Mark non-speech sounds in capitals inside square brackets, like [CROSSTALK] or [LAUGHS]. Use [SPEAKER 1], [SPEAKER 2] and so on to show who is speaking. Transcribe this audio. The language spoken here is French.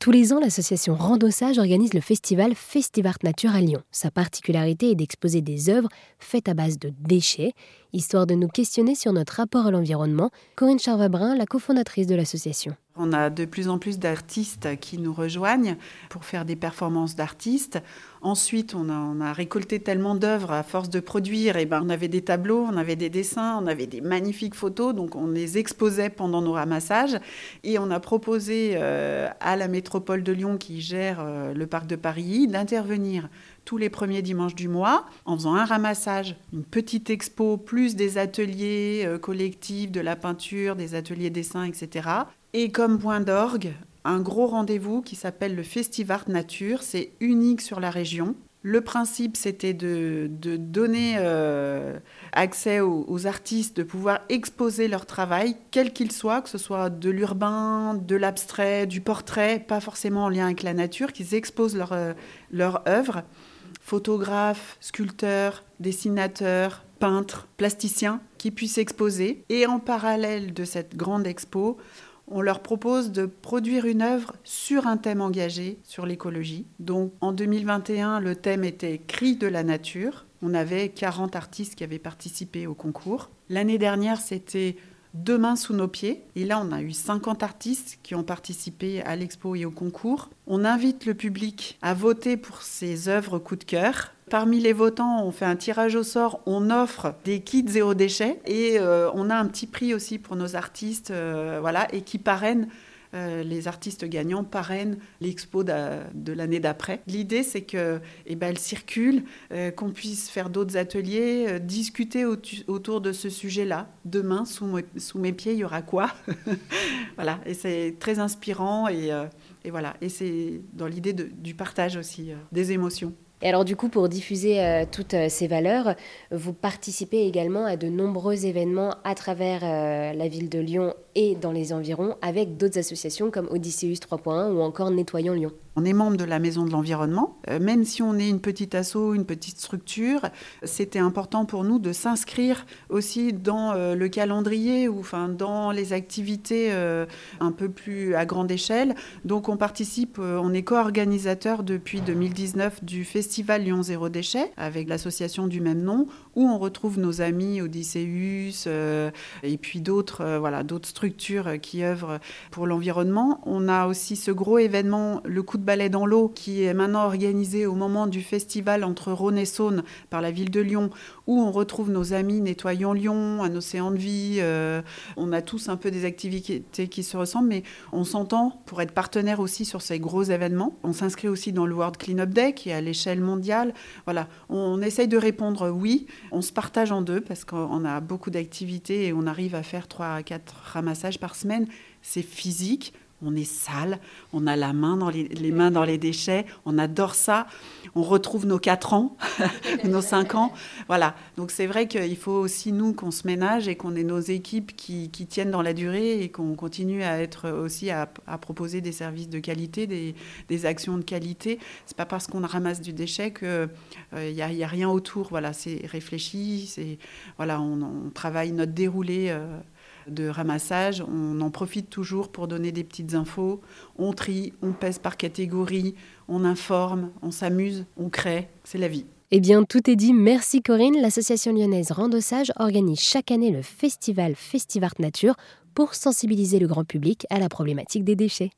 [SPEAKER 1] Tous les ans, l'association Randossage organise le festival Festivart Nature à Lyon. Sa particularité est d'exposer des œuvres faites à base de déchets. Histoire de nous questionner sur notre rapport à l'environnement, Corinne Charvabrin, la cofondatrice de l'association.
[SPEAKER 2] On a de plus en plus d'artistes qui nous rejoignent pour faire des performances d'artistes. Ensuite, on a, récolté tellement d'œuvres à force de produire. Et ben, on avait des tableaux, on avait des dessins, on avait des magnifiques photos. Donc, on les exposait pendant nos ramassages. Et on a proposé euh, à la métropole de Lyon, qui gère euh, le parc de Paris, d'intervenir tous les premiers dimanches du mois en faisant un ramassage, une petite expo, plus des ateliers euh, collectifs, de la peinture, des ateliers dessins, etc. Et comme point d'orgue, un gros rendez-vous qui s'appelle le Festival Nature. C'est unique sur la région. Le principe, c'était de, donner euh, accès aux, artistes, de pouvoir exposer leur travail, quel qu'il soit, que ce soit de l'urbain, de l'abstrait, du portrait, pas forcément en lien avec la nature, qu'ils exposent leur, euh, leur œuvre. Photographes, sculpteurs, dessinateurs, peintres, plasticiens, qui puissent exposer. Et en parallèle de cette grande expo, on leur propose de produire une œuvre sur un thème engagé, sur l'écologie. Donc en 2021, le thème était Cri de la nature. On avait 40 artistes qui avaient participé au concours. L'année dernière, c'était Demain sous nos pieds. Et là, on a eu 50 artistes qui ont participé à l'expo et au concours. On invite le public à voter pour ses œuvres coup de cœur. Parmi les votants, on fait un tirage au sort, on offre des kits zéro déchet et euh, on a un petit prix aussi pour nos artistes, euh, voilà, et qui parrainent euh, les artistes gagnants parrainent l'expo de, l'année d'après. L'idée, c'est que, eh ben, circule, qu'on puisse faire d'autres ateliers, discuter autour de ce sujet-là. Demain, sous, sous, mes pieds, il y aura quoi [LAUGHS] Voilà, et c'est très inspirant et, et voilà, et c'est dans l'idée du partage aussi des émotions.
[SPEAKER 1] Et alors du coup, pour diffuser euh, toutes euh, ces valeurs, vous participez également à de nombreux événements à travers euh, la ville de Lyon et dans les environs avec d'autres associations comme Odysseus 3.1 ou encore Nettoyons Lyon.
[SPEAKER 2] On est membre de la Maison de l'Environnement. Même si on est une petite asso, une petite structure, c'était important pour nous de s'inscrire aussi dans le calendrier ou enfin, dans les activités un peu plus à grande échelle. Donc on participe, on est co-organisateur depuis 2019 du Festival Lyon Zéro Déchet avec l'association du même nom où on retrouve nos amis Odysseus et puis d'autres voilà, d'autres structures qui œuvrent pour l'environnement. On a aussi ce gros événement, le coup de ballet dans l'eau, qui est maintenant organisé au moment du festival entre Rhône et Saône par la ville de Lyon, où on retrouve nos amis Nettoyons Lyon, Un océan de vie. Euh, on a tous un peu des activités qui se ressemblent, mais on s'entend pour être partenaire aussi sur ces gros événements. On s'inscrit aussi dans le World Cleanup Day, qui est à l'échelle mondiale. Voilà, on essaye de répondre oui. On se partage en deux parce qu'on a beaucoup d'activités et on arrive à faire 3 à 4 ramassages par semaine. C'est physique on est sale, on a la main dans les, mains dans les déchets, on adore ça. On retrouve nos 4 ans, [LAUGHS] nos 5 ans. Voilà. Donc c'est vrai qu'il faut aussi, nous, qu'on se ménage et qu'on ait nos équipes qui, tiennent dans la durée et qu'on continue à être aussi à, proposer des services de qualité, des, actions de qualité. C'est pas parce qu'on ramasse du déchet qu'il n'y euh, a, rien autour. Voilà, c'est réfléchi, c'est, voilà, on, travaille notre déroulé. Euh, de ramassage, on en profite toujours pour donner des petites infos. On trie, on pèse par catégorie, on informe, on s'amuse, on crée. C'est la vie.
[SPEAKER 1] Eh bien, tout est dit. Merci Corinne. L'association lyonnaise Randossage organise chaque année le festival Festivart Nature pour sensibiliser le grand public à la problématique des déchets.